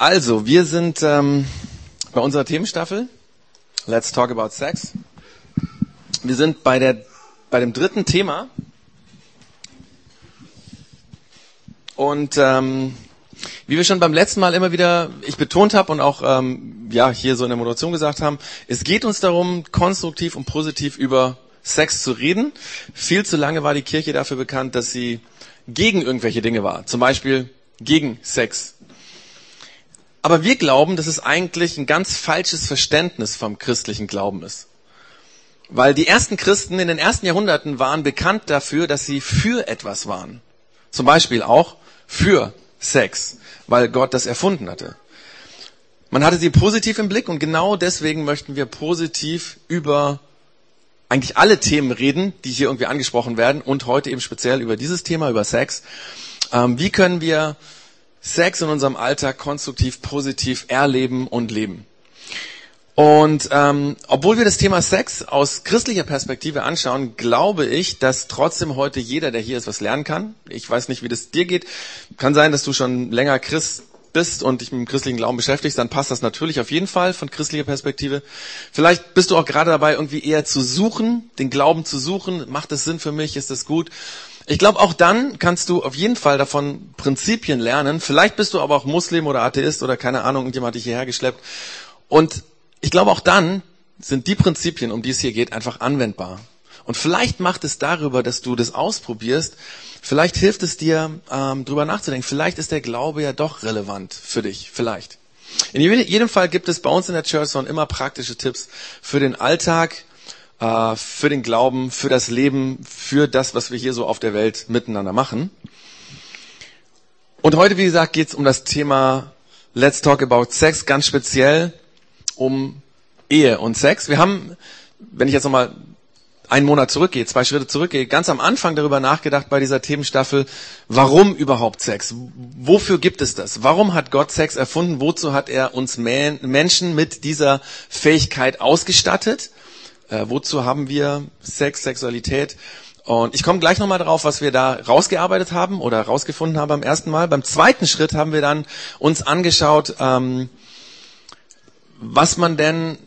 Also, wir sind ähm, bei unserer Themenstaffel Let's Talk About Sex. Wir sind bei, der, bei dem dritten Thema. Und ähm, wie wir schon beim letzten Mal immer wieder ich betont habe und auch ähm, ja hier so in der Moderation gesagt haben, es geht uns darum, konstruktiv und positiv über Sex zu reden. Viel zu lange war die Kirche dafür bekannt, dass sie gegen irgendwelche Dinge war. Zum Beispiel gegen Sex. Aber wir glauben, dass es eigentlich ein ganz falsches Verständnis vom christlichen Glauben ist. Weil die ersten Christen in den ersten Jahrhunderten waren bekannt dafür, dass sie für etwas waren. Zum Beispiel auch für Sex, weil Gott das erfunden hatte. Man hatte sie positiv im Blick und genau deswegen möchten wir positiv über eigentlich alle Themen reden, die hier irgendwie angesprochen werden und heute eben speziell über dieses Thema, über Sex. Ähm, wie können wir Sex in unserem Alltag konstruktiv, positiv erleben und leben. Und ähm, obwohl wir das Thema Sex aus christlicher Perspektive anschauen, glaube ich, dass trotzdem heute jeder, der hier ist, was lernen kann. Ich weiß nicht, wie das dir geht. Kann sein, dass du schon länger Christ bist und dich mit dem christlichen Glauben beschäftigst, dann passt das natürlich auf jeden Fall von christlicher Perspektive. Vielleicht bist du auch gerade dabei, irgendwie eher zu suchen, den Glauben zu suchen. Macht es Sinn für mich? Ist das gut? Ich glaube, auch dann kannst du auf jeden Fall davon Prinzipien lernen. Vielleicht bist du aber auch Muslim oder Atheist oder keine Ahnung, irgendjemand hat dich hierher geschleppt. Und ich glaube, auch dann sind die Prinzipien, um die es hier geht, einfach anwendbar. Und vielleicht macht es darüber, dass du das ausprobierst, vielleicht hilft es dir, ähm, drüber nachzudenken. Vielleicht ist der Glaube ja doch relevant für dich. Vielleicht. In jedem Fall gibt es bei uns in der Church Zone immer praktische Tipps für den Alltag, äh, für den Glauben, für das Leben, für das, was wir hier so auf der Welt miteinander machen. Und heute, wie gesagt, geht es um das Thema Let's Talk About Sex, ganz speziell um Ehe und Sex. Wir haben, wenn ich jetzt nochmal einen Monat zurückgehe, zwei Schritte zurückgehe, ganz am Anfang darüber nachgedacht bei dieser Themenstaffel, warum überhaupt Sex? Wofür gibt es das? Warum hat Gott Sex erfunden? Wozu hat er uns Menschen mit dieser Fähigkeit ausgestattet? Äh, wozu haben wir Sex, Sexualität? Und ich komme gleich nochmal drauf, was wir da rausgearbeitet haben oder rausgefunden haben beim ersten Mal. Beim zweiten Schritt haben wir dann uns angeschaut, ähm, was man denn,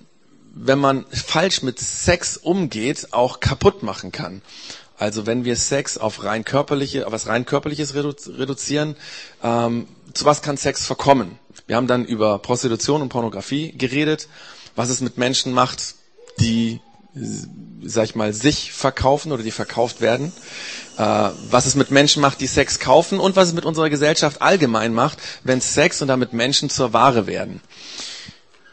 wenn man falsch mit Sex umgeht, auch kaputt machen kann. Also wenn wir Sex auf rein körperliche, auf was rein körperliches reduzieren, ähm, zu was kann Sex verkommen? Wir haben dann über Prostitution und Pornografie geredet, was es mit Menschen macht, die sag ich mal, sich verkaufen oder die verkauft werden, äh, was es mit Menschen macht, die Sex kaufen und was es mit unserer Gesellschaft allgemein macht, wenn Sex und damit Menschen zur Ware werden.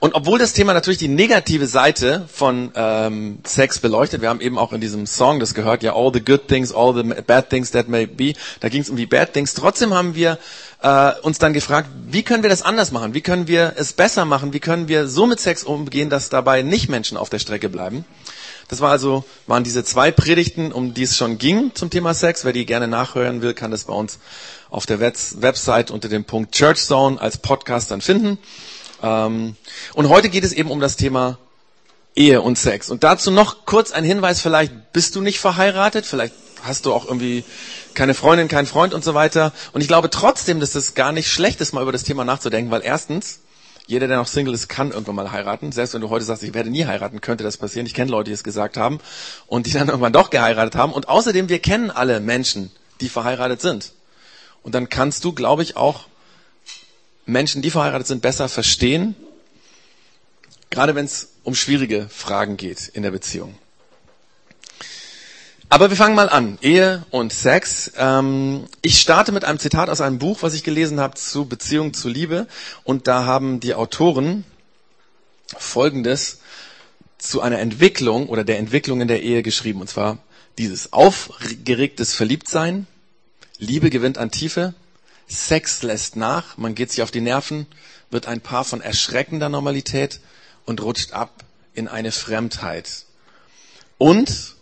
Und obwohl das Thema natürlich die negative Seite von ähm, Sex beleuchtet, wir haben eben auch in diesem Song das gehört, ja, all the good things, all the bad things that may be, da ging es um die bad things. Trotzdem haben wir äh, uns dann gefragt, wie können wir das anders machen? Wie können wir es besser machen? Wie können wir so mit Sex umgehen, dass dabei nicht Menschen auf der Strecke bleiben? Das war also, waren diese zwei Predigten, um die es schon ging zum Thema Sex. Wer die gerne nachhören will, kann das bei uns auf der Website unter dem Punkt Church Zone als Podcast dann finden. Ähm, und heute geht es eben um das Thema Ehe und Sex. Und dazu noch kurz ein Hinweis, vielleicht bist du nicht verheiratet, vielleicht hast du auch irgendwie keine Freundin, keinen Freund und so weiter. Und ich glaube trotzdem, dass es gar nicht schlecht ist, mal über das Thema nachzudenken, weil erstens, jeder, der noch Single ist, kann irgendwann mal heiraten. Selbst wenn du heute sagst, ich werde nie heiraten, könnte das passieren. Ich kenne Leute, die es gesagt haben und die dann irgendwann doch geheiratet haben. Und außerdem, wir kennen alle Menschen, die verheiratet sind. Und dann kannst du, glaube ich, auch Menschen, die verheiratet sind, besser verstehen, gerade wenn es um schwierige Fragen geht in der Beziehung. Aber wir fangen mal an. Ehe und Sex. Ähm, ich starte mit einem Zitat aus einem Buch, was ich gelesen habe zu Beziehung zu Liebe. Und da haben die Autoren Folgendes zu einer Entwicklung oder der Entwicklung in der Ehe geschrieben. Und zwar dieses aufgeregtes Verliebtsein. Liebe gewinnt an Tiefe. Sex lässt nach, man geht sich auf die Nerven, wird ein Paar von erschreckender Normalität und rutscht ab in eine Fremdheit. Und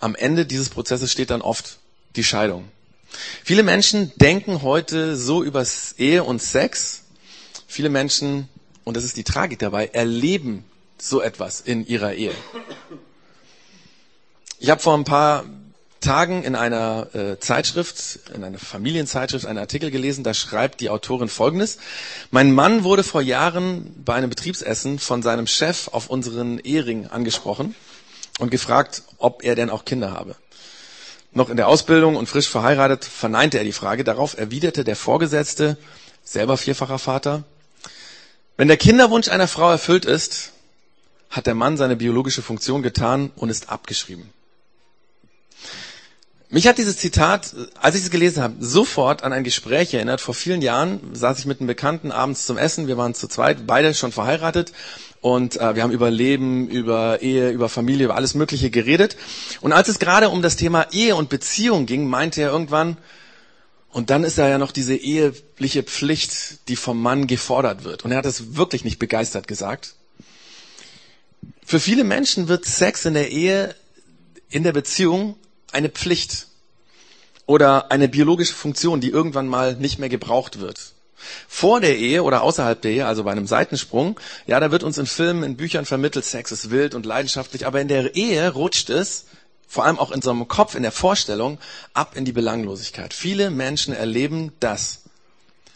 am Ende dieses Prozesses steht dann oft die Scheidung. Viele Menschen denken heute so über Ehe und Sex. Viele Menschen, und das ist die Tragik dabei, erleben so etwas in ihrer Ehe. Ich habe vor ein paar Tagen in einer äh, Zeitschrift, in einer Familienzeitschrift, einen Artikel gelesen, da schreibt die Autorin Folgendes. Mein Mann wurde vor Jahren bei einem Betriebsessen von seinem Chef auf unseren Ehering angesprochen und gefragt, ob er denn auch Kinder habe. Noch in der Ausbildung und frisch verheiratet verneinte er die Frage. Darauf erwiderte der Vorgesetzte, selber vierfacher Vater, wenn der Kinderwunsch einer Frau erfüllt ist, hat der Mann seine biologische Funktion getan und ist abgeschrieben. Mich hat dieses Zitat, als ich es gelesen habe, sofort an ein Gespräch erinnert. Vor vielen Jahren saß ich mit einem Bekannten abends zum Essen. Wir waren zu zweit, beide schon verheiratet. Und äh, wir haben über Leben, über Ehe, über Familie, über alles Mögliche geredet. Und als es gerade um das Thema Ehe und Beziehung ging, meinte er irgendwann, und dann ist da ja noch diese eheliche Pflicht, die vom Mann gefordert wird. Und er hat es wirklich nicht begeistert gesagt. Für viele Menschen wird Sex in der Ehe, in der Beziehung eine Pflicht oder eine biologische Funktion, die irgendwann mal nicht mehr gebraucht wird. Vor der Ehe oder außerhalb der Ehe, also bei einem Seitensprung, ja, da wird uns in Filmen, in Büchern vermittelt, Sex ist wild und leidenschaftlich, aber in der Ehe rutscht es, vor allem auch in so einem Kopf, in der Vorstellung, ab in die Belanglosigkeit. Viele Menschen erleben das.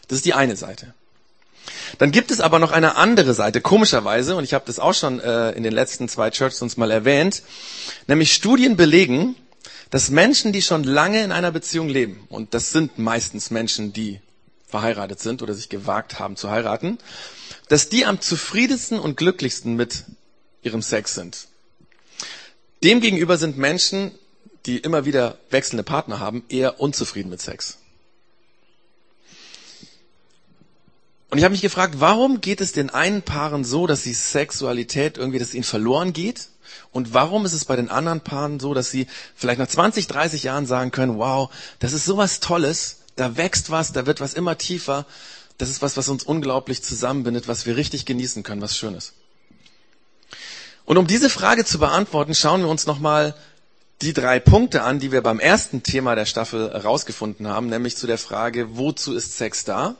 Das ist die eine Seite. Dann gibt es aber noch eine andere Seite, komischerweise, und ich habe das auch schon äh, in den letzten zwei Churches mal erwähnt, nämlich Studien belegen, dass Menschen, die schon lange in einer Beziehung leben, und das sind meistens Menschen, die verheiratet sind oder sich gewagt haben zu heiraten, dass die am zufriedensten und glücklichsten mit ihrem Sex sind. Demgegenüber sind Menschen, die immer wieder wechselnde Partner haben, eher unzufrieden mit Sex. Und ich habe mich gefragt, warum geht es den einen Paaren so, dass die Sexualität irgendwie, dass ihnen verloren geht? Und warum ist es bei den anderen Paaren so, dass sie vielleicht nach 20, 30 Jahren sagen können, wow, das ist sowas Tolles, da wächst was, da wird was immer tiefer, das ist was, was uns unglaublich zusammenbindet, was wir richtig genießen können, was Schönes. Und um diese Frage zu beantworten, schauen wir uns nochmal die drei Punkte an, die wir beim ersten Thema der Staffel herausgefunden haben, nämlich zu der Frage, wozu ist Sex da?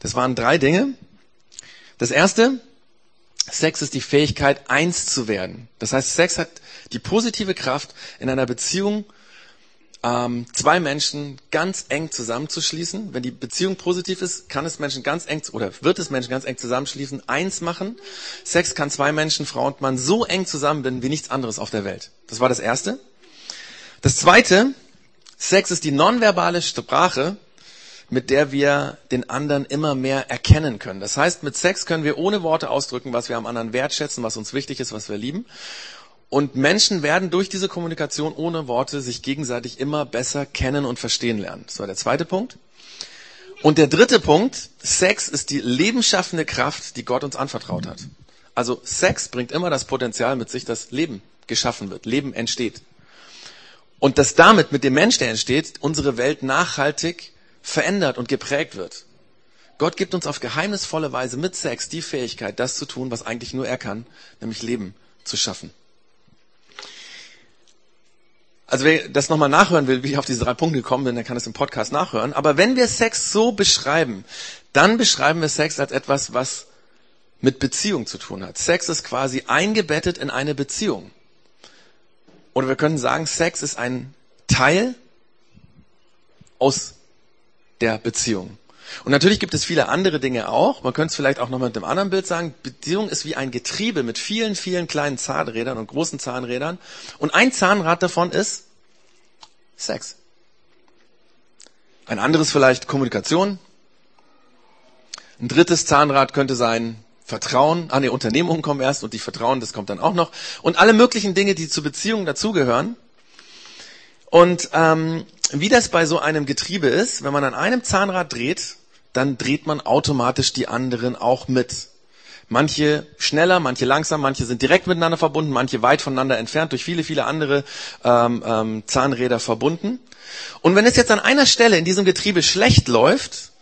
Das waren drei Dinge. Das erste, Sex ist die Fähigkeit, eins zu werden. Das heißt, Sex hat die positive Kraft, in einer Beziehung ähm, zwei Menschen ganz eng zusammenzuschließen. Wenn die Beziehung positiv ist, kann es Menschen ganz eng oder wird es Menschen ganz eng zusammenschließen, eins machen. Sex kann zwei Menschen, Frau und Mann, so eng zusammenbinden wie nichts anderes auf der Welt. Das war das Erste. Das Zweite, Sex ist die nonverbale Sprache, mit der wir den anderen immer mehr erkennen können. Das heißt, mit Sex können wir ohne Worte ausdrücken, was wir am anderen wertschätzen, was uns wichtig ist, was wir lieben. Und Menschen werden durch diese Kommunikation ohne Worte sich gegenseitig immer besser kennen und verstehen lernen. Das war der zweite Punkt. Und der dritte Punkt, Sex ist die lebensschaffende Kraft, die Gott uns anvertraut hat. Also Sex bringt immer das Potenzial mit sich, dass Leben geschaffen wird, Leben entsteht. Und dass damit mit dem Mensch, der entsteht, unsere Welt nachhaltig verändert und geprägt wird. Gott gibt uns auf geheimnisvolle Weise mit Sex die Fähigkeit, das zu tun, was eigentlich nur er kann, nämlich Leben zu schaffen. Also wer das nochmal nachhören will, wie ich auf diese drei Punkte gekommen bin, der kann es im Podcast nachhören. Aber wenn wir Sex so beschreiben, dann beschreiben wir Sex als etwas, was mit Beziehung zu tun hat. Sex ist quasi eingebettet in eine Beziehung. Oder wir können sagen, Sex ist ein Teil aus der Beziehung. Und natürlich gibt es viele andere Dinge auch. Man könnte es vielleicht auch noch mit einem anderen Bild sagen. Beziehung ist wie ein Getriebe mit vielen, vielen kleinen Zahnrädern und großen Zahnrädern. Und ein Zahnrad davon ist Sex. Ein anderes vielleicht Kommunikation. Ein drittes Zahnrad könnte sein Vertrauen. Ah, nee, Unternehmungen kommen erst und die Vertrauen, das kommt dann auch noch. Und alle möglichen Dinge, die zu Beziehungen dazugehören. Und ähm, wie das bei so einem Getriebe ist, wenn man an einem Zahnrad dreht, dann dreht man automatisch die anderen auch mit. Manche schneller, manche langsam, manche sind direkt miteinander verbunden, manche weit voneinander entfernt, durch viele, viele andere ähm, ähm, Zahnräder verbunden. Und wenn es jetzt an einer Stelle in diesem Getriebe schlecht läuft,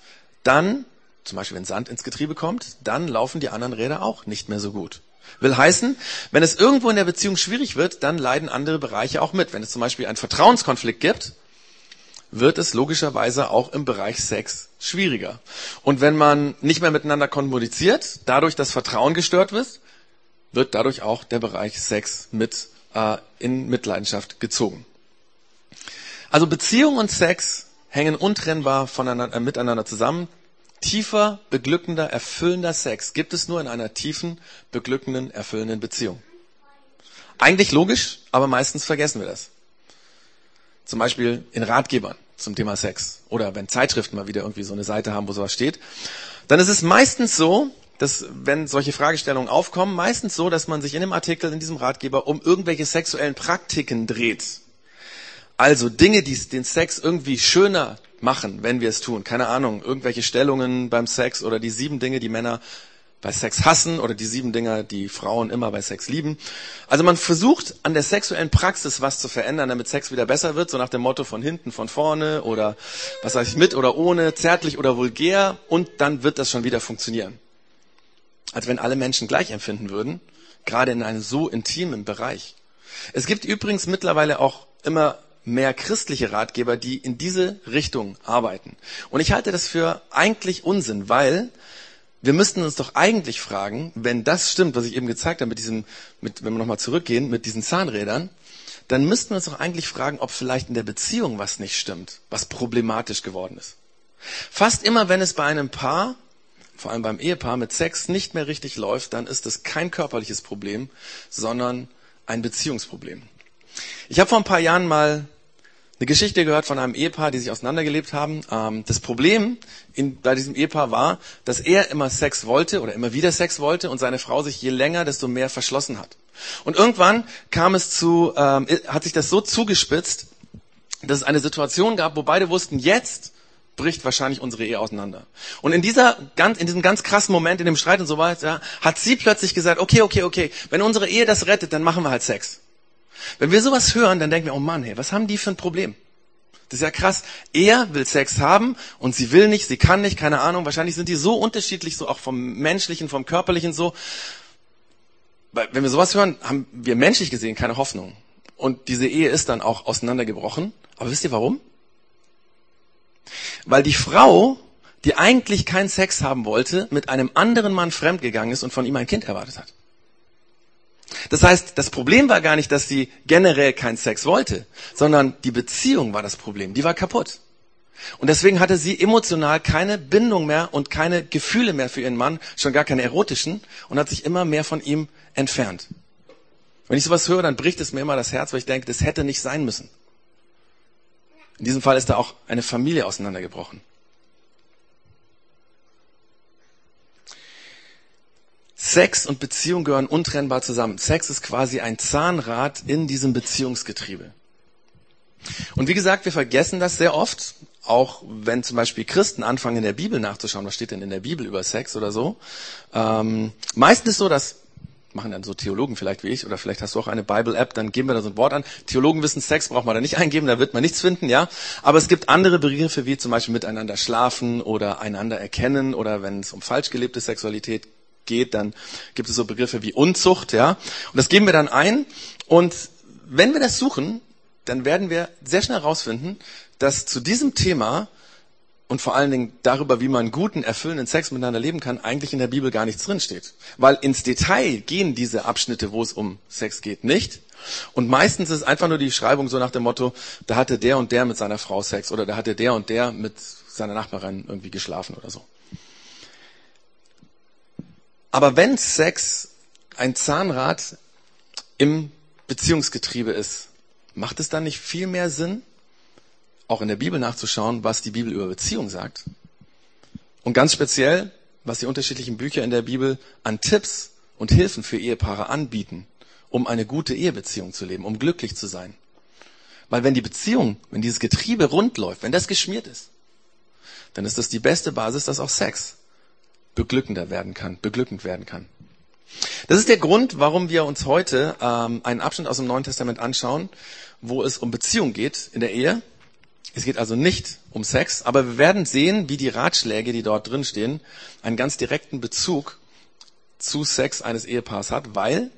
dann, zum Beispiel wenn Sand ins Getriebe kommt, dann laufen die anderen Räder auch nicht mehr so gut. Will heißen, wenn es irgendwo in der Beziehung schwierig wird, dann leiden andere Bereiche auch mit. Wenn es zum Beispiel einen Vertrauenskonflikt gibt, wird es logischerweise auch im Bereich Sex schwieriger. Und wenn man nicht mehr miteinander kommuniziert, dadurch das Vertrauen gestört wird, wird dadurch auch der Bereich Sex mit äh, in Mitleidenschaft gezogen. Also Beziehung und Sex hängen untrennbar voneinander, äh, miteinander zusammen. Tiefer, beglückender, erfüllender Sex gibt es nur in einer tiefen, beglückenden, erfüllenden Beziehung. Eigentlich logisch, aber meistens vergessen wir das. Zum Beispiel in Ratgebern zum Thema Sex oder wenn Zeitschriften mal wieder irgendwie so eine Seite haben, wo sowas steht, dann ist es meistens so, dass wenn solche Fragestellungen aufkommen, meistens so, dass man sich in dem Artikel, in diesem Ratgeber um irgendwelche sexuellen Praktiken dreht. Also Dinge, die den Sex irgendwie schöner machen, wenn wir es tun. Keine Ahnung, irgendwelche Stellungen beim Sex oder die sieben Dinge, die Männer bei Sex hassen oder die sieben Dinge, die Frauen immer bei Sex lieben. Also man versucht an der sexuellen Praxis was zu verändern, damit Sex wieder besser wird, so nach dem Motto von hinten, von vorne oder was sage ich mit oder ohne, zärtlich oder vulgär und dann wird das schon wieder funktionieren als wenn alle Menschen gleich empfinden würden, gerade in einem so intimen Bereich. Es gibt übrigens mittlerweile auch immer mehr christliche Ratgeber, die in diese Richtung arbeiten. Und ich halte das für eigentlich Unsinn, weil wir müssten uns doch eigentlich fragen, wenn das stimmt, was ich eben gezeigt habe mit diesem, mit, wenn wir nochmal zurückgehen, mit diesen Zahnrädern, dann müssten wir uns doch eigentlich fragen, ob vielleicht in der Beziehung was nicht stimmt, was problematisch geworden ist. Fast immer, wenn es bei einem Paar vor allem beim Ehepaar mit Sex nicht mehr richtig läuft, dann ist es kein körperliches Problem, sondern ein Beziehungsproblem. Ich habe vor ein paar Jahren mal eine Geschichte gehört von einem Ehepaar, die sich auseinandergelebt haben. Ähm, das Problem bei diesem Ehepaar war, dass er immer Sex wollte oder immer wieder Sex wollte und seine Frau sich je länger, desto mehr verschlossen hat. Und irgendwann kam es zu, ähm, hat sich das so zugespitzt, dass es eine Situation gab, wo beide wussten, jetzt bricht wahrscheinlich unsere Ehe auseinander. Und in dieser ganz, in diesem ganz krassen Moment, in dem Streit und so weiter, hat sie plötzlich gesagt, okay, okay, okay, wenn unsere Ehe das rettet, dann machen wir halt Sex. Wenn wir sowas hören, dann denken wir, oh Mann, hey, was haben die für ein Problem? Das ist ja krass. Er will Sex haben und sie will nicht, sie kann nicht, keine Ahnung. Wahrscheinlich sind die so unterschiedlich, so auch vom menschlichen, vom körperlichen so. Weil, wenn wir sowas hören, haben wir menschlich gesehen keine Hoffnung. Und diese Ehe ist dann auch auseinandergebrochen. Aber wisst ihr warum? Weil die Frau, die eigentlich keinen Sex haben wollte, mit einem anderen Mann fremdgegangen ist und von ihm ein Kind erwartet hat. Das heißt, das Problem war gar nicht, dass sie generell keinen Sex wollte, sondern die Beziehung war das Problem. Die war kaputt. Und deswegen hatte sie emotional keine Bindung mehr und keine Gefühle mehr für ihren Mann, schon gar keine erotischen, und hat sich immer mehr von ihm entfernt. Wenn ich sowas höre, dann bricht es mir immer das Herz, weil ich denke, das hätte nicht sein müssen. In diesem Fall ist da auch eine Familie auseinandergebrochen. Sex und Beziehung gehören untrennbar zusammen. Sex ist quasi ein Zahnrad in diesem Beziehungsgetriebe. Und wie gesagt, wir vergessen das sehr oft, auch wenn zum Beispiel Christen anfangen, in der Bibel nachzuschauen, was steht denn in der Bibel über Sex oder so. Ähm, meistens so, dass machen dann so Theologen vielleicht wie ich, oder vielleicht hast du auch eine Bible-App, dann geben wir da so ein Wort an. Theologen wissen, Sex braucht man da nicht eingeben, da wird man nichts finden, ja. Aber es gibt andere Begriffe, wie zum Beispiel miteinander schlafen oder einander erkennen oder wenn es um falsch gelebte Sexualität geht, dann gibt es so Begriffe wie Unzucht, ja. Und das geben wir dann ein. Und wenn wir das suchen, dann werden wir sehr schnell herausfinden, dass zu diesem Thema und vor allen Dingen darüber, wie man guten, erfüllenden Sex miteinander leben kann, eigentlich in der Bibel gar nichts drinsteht. Weil ins Detail gehen diese Abschnitte, wo es um Sex geht, nicht. Und meistens ist einfach nur die Schreibung so nach dem Motto, da hatte der und der mit seiner Frau Sex oder da hatte der und der mit seiner Nachbarin irgendwie geschlafen oder so. Aber wenn Sex ein Zahnrad im Beziehungsgetriebe ist, macht es dann nicht viel mehr Sinn, auch in der Bibel nachzuschauen, was die Bibel über Beziehung sagt. Und ganz speziell, was die unterschiedlichen Bücher in der Bibel an Tipps und Hilfen für Ehepaare anbieten, um eine gute Ehebeziehung zu leben, um glücklich zu sein. Weil wenn die Beziehung, wenn dieses Getriebe rund läuft, wenn das geschmiert ist, dann ist das die beste Basis, dass auch Sex beglückender werden kann, beglückend werden kann. Das ist der Grund, warum wir uns heute ähm, einen Abschnitt aus dem Neuen Testament anschauen, wo es um Beziehung geht in der Ehe es geht also nicht um Sex, aber wir werden sehen, wie die Ratschläge, die dort drin stehen, einen ganz direkten Bezug zu Sex eines Ehepaars hat, weil,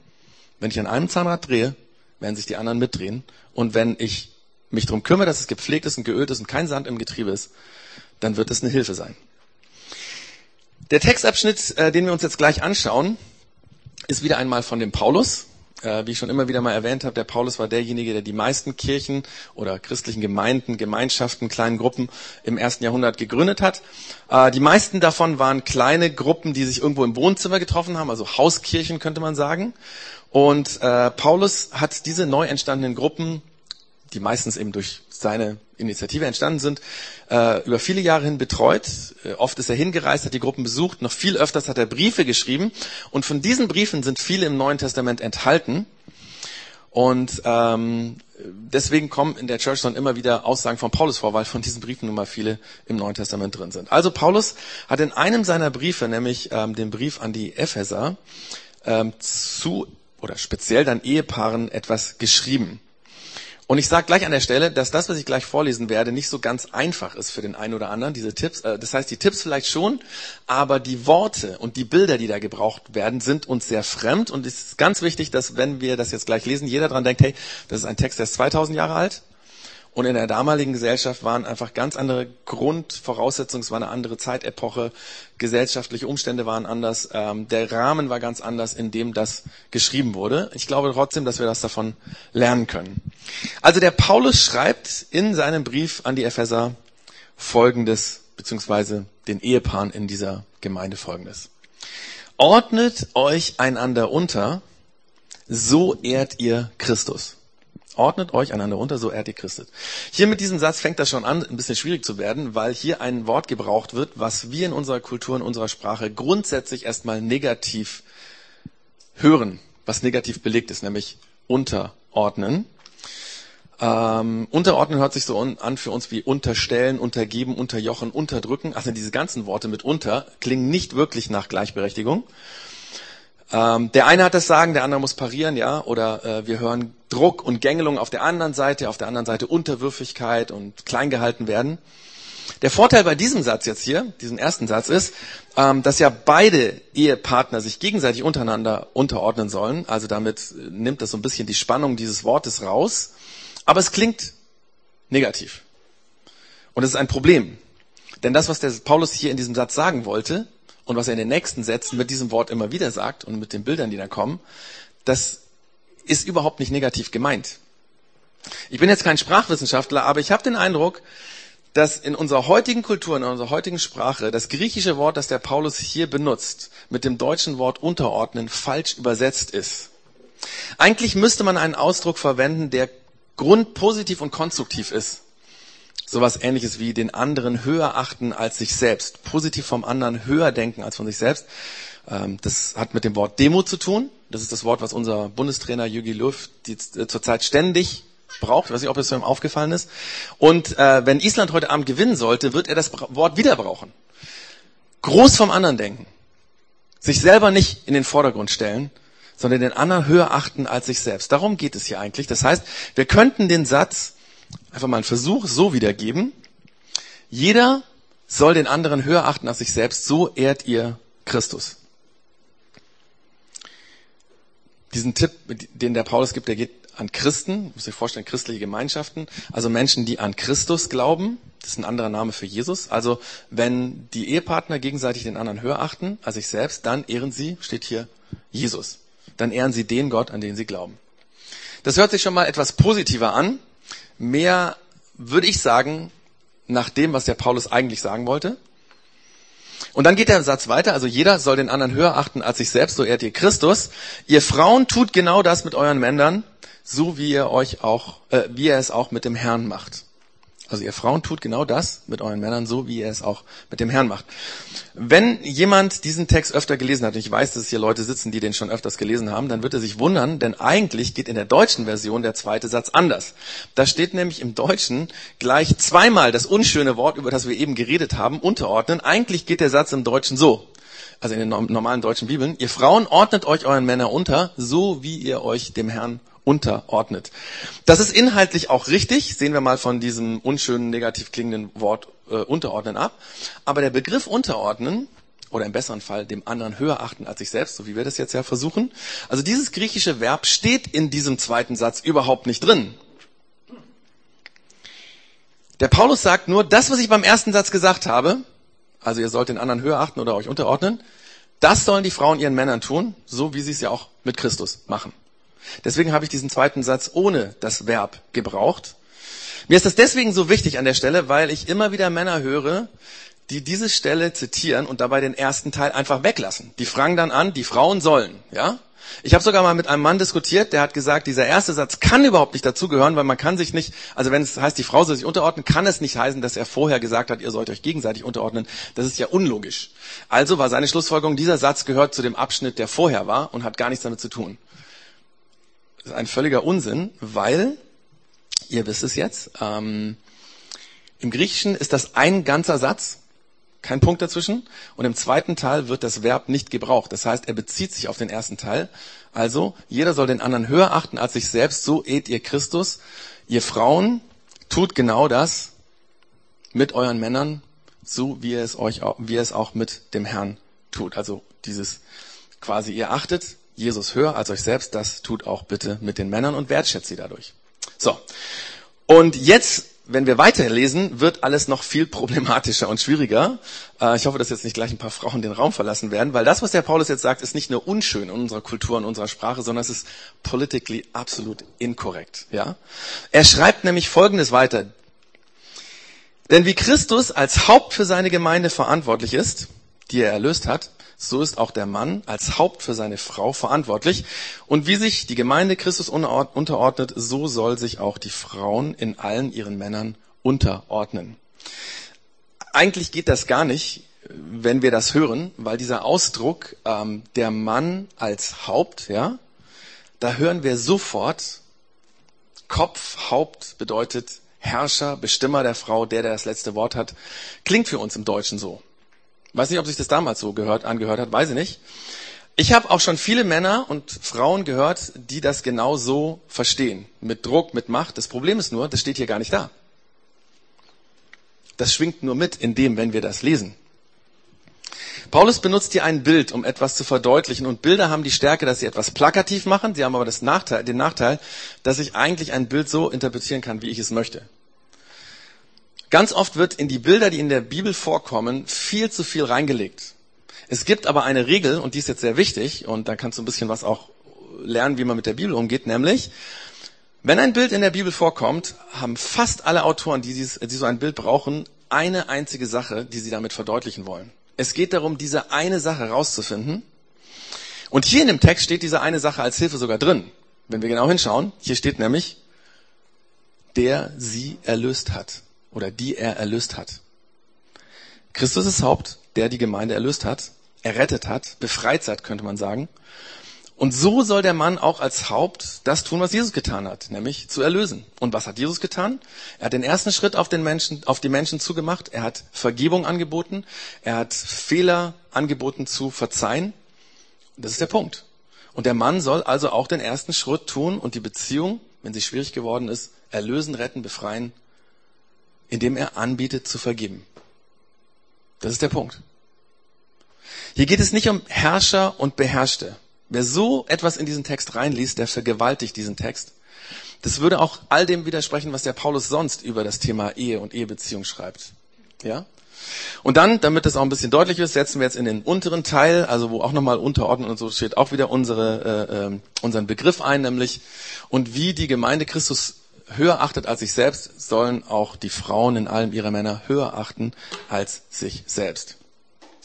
wenn ich an einem Zahnrad drehe, werden sich die anderen mitdrehen. Und wenn ich mich darum kümmere, dass es gepflegt ist und geölt ist und kein Sand im Getriebe ist, dann wird es eine Hilfe sein. Der Textabschnitt, äh, den wir uns jetzt gleich anschauen, ist wieder einmal von dem Paulus Äh, wie ich schon immer wieder mal erwähnt habe, der Paulus war derjenige, der die meisten Kirchen oder christlichen Gemeinden, Gemeinschaften, kleinen Gruppen im ersten Jahrhundert gegründet hat. Äh, die meisten davon waren kleine Gruppen, die sich irgendwo im Wohnzimmer getroffen haben, also Hauskirchen könnte man sagen. Und äh, Paulus hat diese neu entstandenen Gruppen, die meistens eben durch seine Initiative entstanden sind, äh, über viele Jahre hin betreut. Äh, oft ist er hingereist, hat die Gruppen besucht, noch viel öfters hat er Briefe geschrieben. Und von diesen Briefen sind viele im Neuen Testament enthalten. Und ähm, deswegen kommen in der Church dann immer wieder Aussagen von Paulus vor, weil von diesen Briefen nun mal viele im Neuen Testament drin sind. Also Paulus hat in einem seiner Briefe, nämlich ähm, den Brief an die Epheser, ähm, zu oder speziell dann Ehepaaren etwas geschrieben. Und ich sage gleich an der Stelle, dass das, was ich gleich vorlesen werde, nicht so ganz einfach ist für den einen oder anderen, diese Tipps. Äh, das heißt, die Tipps vielleicht schon, aber die Worte und die Bilder, die da gebraucht werden, sind uns sehr fremd. Und es ist ganz wichtig, dass wenn wir das jetzt gleich lesen, jeder dran denkt, hey, das ist ein Text, der ist 2000 Jahre alt. Und in der damaligen Gesellschaft waren einfach ganz andere Grundvoraussetzungen, es war eine andere Zeitepoche, gesellschaftliche Umstände waren anders, ähm, der Rahmen war ganz anders, in dem das geschrieben wurde. Ich glaube trotzdem, dass wir das davon lernen können. Also der Paulus schreibt in seinem Brief an die Epheser folgendes, beziehungsweise den Ehepaaren in dieser Gemeinde folgendes. Ordnet euch einander unter, so ehrt ihr Christus. Ordnet euch einander unter, so ehrt ihr Christus. Hier mit diesem Satz fängt das schon an, ein bisschen schwierig zu werden, weil hier ein Wort gebraucht wird, was wir in unserer Kultur, in unserer Sprache grundsätzlich erstmal negativ hören, was negativ belegt ist, nämlich unterordnen. Ähm, unterordnen hört sich so an für uns wie unterstellen, untergeben, unterjochen, unterdrücken. Also diese ganzen Worte mit unter klingen nicht wirklich nach Gleichberechtigung. Ähm, der eine hat das Sagen, der andere muss parieren, ja, oder äh, wir hören Druck und Gängelung auf der anderen Seite, auf der anderen Seite Unterwürfigkeit und klein gehalten werden. Der Vorteil bei diesem Satz jetzt hier, diesem ersten Satz ist, ähm, dass ja beide Ehepartner sich gegenseitig untereinander unterordnen sollen. Also damit äh, nimmt das so ein bisschen die Spannung dieses Wortes raus. Aber es klingt negativ. Und es ist ein Problem. Denn das, was der Paulus hier in diesem Satz sagen wollte, und was er in den nächsten Sätzen mit diesem Wort immer wieder sagt und mit den Bildern, die da kommen, das ist überhaupt nicht negativ gemeint. Ich bin jetzt kein Sprachwissenschaftler, aber ich habe den Eindruck, dass in unserer heutigen Kultur, in unserer heutigen Sprache, das griechische Wort, das der Paulus hier benutzt, mit dem deutschen Wort unterordnen, falsch übersetzt ist. Eigentlich müsste man einen Ausdruck verwenden, der grundpositiv und konstruktiv ist sowas ähnliches wie den anderen höher achten als sich selbst, positiv vom anderen höher denken als von sich selbst. Ähm, das hat mit dem Wort Demo zu tun. Das ist das Wort, was unser Bundestrainer Jürgi Löw äh, zurzeit ständig braucht. Ich weiß nicht, ob es ihm aufgefallen ist. Und äh, wenn Island heute Abend gewinnen sollte, wird er das Wort wieder brauchen. Groß vom anderen denken. Sich selber nicht in den Vordergrund stellen, sondern den anderen höher achten als sich selbst. Darum geht es hier eigentlich. Das heißt, wir könnten den Satz einfach mal einen Versuch so wiedergeben. Jeder soll den anderen höher achten als sich selbst, so ehrt ihr Christus. Diesen Tipp, den der Paulus gibt, der geht an Christen, muss sich vorstellen, christliche Gemeinschaften, also Menschen, die an Christus glauben. Das ist ein anderer Name für Jesus. Also wenn die Ehepartner gegenseitig den anderen höher achten als sich selbst, dann ehren sie, steht hier, Jesus. Dann ehren sie den Gott, an den sie glauben. Das hört sich schon mal etwas positiver an mehr, würde ich sagen, nach dem, was der Paulus eigentlich sagen wollte. Und dann geht der Satz weiter, also jeder soll den anderen höher achten als sich selbst, so ehrt ihr Christus. Ihr Frauen tut genau das mit euren Männern, so wie ihr euch auch, äh, wie ihr es auch mit dem Herrn macht. Also ihr Frauen tut genau das mit euren Männern, so wie ihr es auch mit dem Herrn macht. Wenn jemand diesen Text öfter gelesen hat, und ich weiß, dass hier Leute sitzen, die den schon öfters gelesen haben, dann wird er sich wundern, denn eigentlich geht in der deutschen Version der zweite Satz anders. Da steht nämlich im Deutschen gleich zweimal das unschöne Wort, über das wir eben geredet haben, unterordnen. Eigentlich geht der Satz im Deutschen so also in den normalen deutschen Bibeln, ihr Frauen ordnet euch euren Männern unter, so wie ihr euch dem Herrn unterordnet. Das ist inhaltlich auch richtig, sehen wir mal von diesem unschönen, negativ klingenden Wort äh, unterordnen ab. Aber der Begriff unterordnen, oder im besseren Fall dem anderen höher achten als sich selbst, so wie wir das jetzt ja versuchen. Also dieses griechische Verb steht in diesem zweiten Satz überhaupt nicht drin. Der Paulus sagt nur, das, was ich beim ersten Satz gesagt habe, also ihr sollt den anderen höher achten oder euch unterordnen, das sollen die Frauen ihren Männern tun, so wie sie es ja auch mit Christus machen. Deswegen habe ich diesen zweiten Satz ohne das Verb gebraucht. Mir ist das deswegen so wichtig an der Stelle, weil ich immer wieder Männer höre, die diese Stelle zitieren und dabei den ersten Teil einfach weglassen. Die fragen dann an, die Frauen sollen, ja? Ich habe sogar mal mit einem Mann diskutiert, der hat gesagt, dieser erste Satz kann überhaupt nicht dazugehören, weil man kann sich nicht, also wenn es heißt, die Frau soll sich unterordnen, kann es nicht heißen, dass er vorher gesagt hat, ihr sollt euch gegenseitig unterordnen. Das ist ja unlogisch. Also war seine Schlussfolgerung, dieser Satz gehört zu dem Abschnitt, der vorher war und hat gar nichts damit zu tun. Das ist ein völliger Unsinn, weil, ihr wisst es jetzt, ähm, im Griechischen ist das ein ganzer Satz kein Punkt dazwischen. Und im zweiten Teil wird das Verb nicht gebraucht. Das heißt, er bezieht sich auf den ersten Teil. Also, jeder soll den anderen höher achten als sich selbst. So eht ihr Christus. Ihr Frauen tut genau das mit euren Männern, so wie ihr es euch, wie ihr es auch mit dem Herrn tut. Also, dieses quasi, ihr achtet Jesus höher als euch selbst. Das tut auch bitte mit den Männern und wertschätzt sie dadurch. So. Und jetzt wenn wir weiterlesen, wird alles noch viel problematischer und schwieriger. Äh, ich hoffe, dass jetzt nicht gleich ein paar Frauen den Raum verlassen werden, weil das, was der Paulus jetzt sagt, ist nicht nur unschön in unserer Kultur und unserer Sprache, sondern es ist politically absolut inkorrekt. Ja? Er schreibt nämlich Folgendes weiter. Denn wie Christus als Haupt für seine Gemeinde verantwortlich ist, die er erlöst hat, so ist auch der Mann als Haupt für seine Frau verantwortlich. Und wie sich die Gemeinde Christus unterordnet, so soll sich auch die Frauen in allen ihren Männern unterordnen. Eigentlich geht das gar nicht, wenn wir das hören, weil dieser Ausdruck ähm, der Mann als Haupt, ja, da hören wir sofort Kopf, Haupt bedeutet Herrscher, Bestimmer der Frau, der, der das letzte Wort hat. Klingt für uns im Deutschen so. Weiß nicht, ob sich das damals so gehört, angehört hat, weiß ich nicht. Ich habe auch schon viele Männer und Frauen gehört, die das genau so verstehen. Mit Druck, mit Macht. Das Problem ist nur, das steht hier gar nicht da. Das schwingt nur mit in dem, wenn wir das lesen. Paulus benutzt hier ein Bild, um etwas zu verdeutlichen. Und Bilder haben die Stärke, dass sie etwas plakativ machen. Sie haben aber Nachteil, den Nachteil, dass ich eigentlich ein Bild so interpretieren kann, wie ich es möchte. Ganz oft wird in die Bilder, die in der Bibel vorkommen, viel zu viel reingelegt. Es gibt aber eine Regel, und die ist jetzt sehr wichtig, und da kannst du ein bisschen was auch lernen, wie man mit der Bibel umgeht, nämlich, wenn ein Bild in der Bibel vorkommt, haben fast alle Autoren, die, dieses, die so ein Bild brauchen, eine einzige Sache, die sie damit verdeutlichen wollen. Es geht darum, diese eine Sache rauszufinden. Und hier in dem Text steht diese eine Sache als Hilfe sogar drin. Wenn wir genau hinschauen, hier steht nämlich, der sie erlöst hat oder die er erlöst hat. Christus ist Haupt, der die Gemeinde erlöst hat, errettet hat, befreit hat, könnte man sagen. Und so soll der Mann auch als Haupt das tun, was Jesus getan hat, nämlich zu erlösen. Und was hat Jesus getan? Er hat den ersten Schritt auf den Menschen, auf die Menschen zugemacht. Er hat Vergebung angeboten. Er hat Fehler angeboten zu verzeihen. Das ist der Punkt. Und der Mann soll also auch den ersten Schritt tun und die Beziehung, wenn sie schwierig geworden ist, erlösen, retten, befreien indem er anbietet zu vergeben. Das ist der Punkt. Hier geht es nicht um Herrscher und Beherrschte. Wer so etwas in diesen Text reinliest, der vergewaltigt diesen Text. Das würde auch all dem widersprechen, was der Paulus sonst über das Thema Ehe und Ehebeziehung schreibt. Ja? Und dann, damit das auch ein bisschen deutlich ist, setzen wir jetzt in den unteren Teil, also wo auch nochmal Unterordnung und so steht, auch wieder unsere, äh, äh, unseren Begriff ein, nämlich und wie die Gemeinde Christus höher achtet als sich selbst, sollen auch die Frauen in allem ihre Männer höher achten als sich selbst.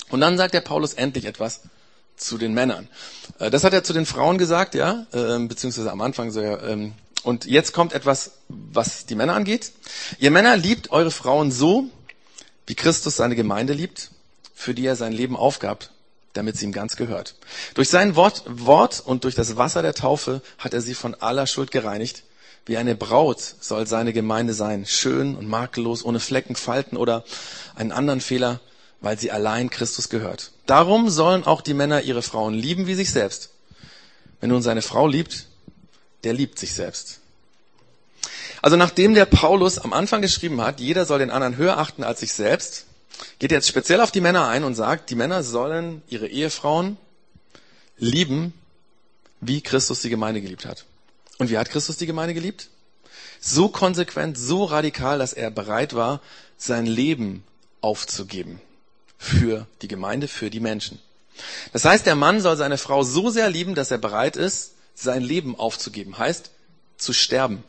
Und dann sagt der Paulus endlich etwas zu den Männern. Äh, das hat er zu den Frauen gesagt, ja, ähm, beziehungsweise am Anfang so ja. Ähm, und jetzt kommt etwas, was die Männer angeht. Ihr Männer liebt eure Frauen so, wie Christus seine Gemeinde liebt, für die er sein Leben aufgab, damit sie ihm ganz gehört. Durch sein Wort, Wort und durch das Wasser der Taufe hat er sie von aller Schuld gereinigt wie eine Braut soll seine Gemeinde sein, schön und makellos, ohne Flecken, Falten oder einen anderen Fehler, weil sie allein Christus gehört. Darum sollen auch die Männer ihre Frauen lieben wie sich selbst. Wenn nun seine Frau liebt, der liebt sich selbst. Also nachdem der Paulus am Anfang geschrieben hat, jeder soll den anderen höher achten als sich selbst, geht er jetzt speziell auf die Männer ein und sagt, die Männer sollen ihre Ehefrauen lieben, wie Christus die Gemeinde geliebt hat. Und wie hat Christus die Gemeinde geliebt? So konsequent, so radikal, dass er bereit war, sein Leben aufzugeben für die Gemeinde, für die Menschen. Das heißt, der Mann soll seine Frau so sehr lieben, dass er bereit ist, sein Leben aufzugeben. Heißt, zu sterben.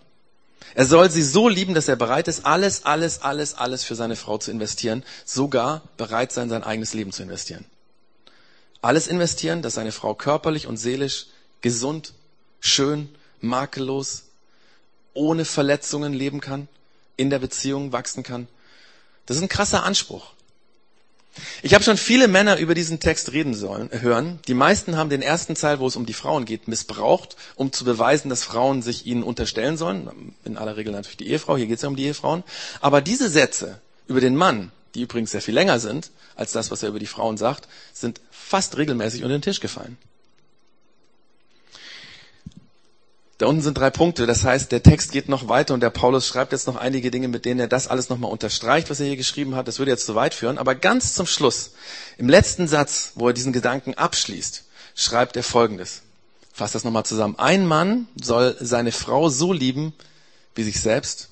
Er soll sie so lieben, dass er bereit ist, alles, alles, alles, alles für seine Frau zu investieren. Sogar bereit sein, sein eigenes Leben zu investieren. Alles investieren, dass seine Frau körperlich und seelisch gesund, schön, makellos, ohne Verletzungen leben kann, in der Beziehung wachsen kann. Das ist ein krasser Anspruch. Ich habe schon viele Männer über diesen Text reden sollen, hören. Die meisten haben den ersten Teil, wo es um die Frauen geht, missbraucht, um zu beweisen, dass Frauen sich ihnen unterstellen sollen. In aller Regel natürlich die Ehefrau, hier geht es ja um die Ehefrauen. Aber diese Sätze über den Mann, die übrigens sehr viel länger sind als das, was er über die Frauen sagt, sind fast regelmäßig unter den Tisch gefallen. Da unten sind drei Punkte. Das heißt, der Text geht noch weiter und der Paulus schreibt jetzt noch einige Dinge, mit denen er das alles nochmal unterstreicht, was er hier geschrieben hat. Das würde jetzt zu weit führen. Aber ganz zum Schluss, im letzten Satz, wo er diesen Gedanken abschließt, schreibt er Folgendes. Fasst das nochmal zusammen. Ein Mann soll seine Frau so lieben wie sich selbst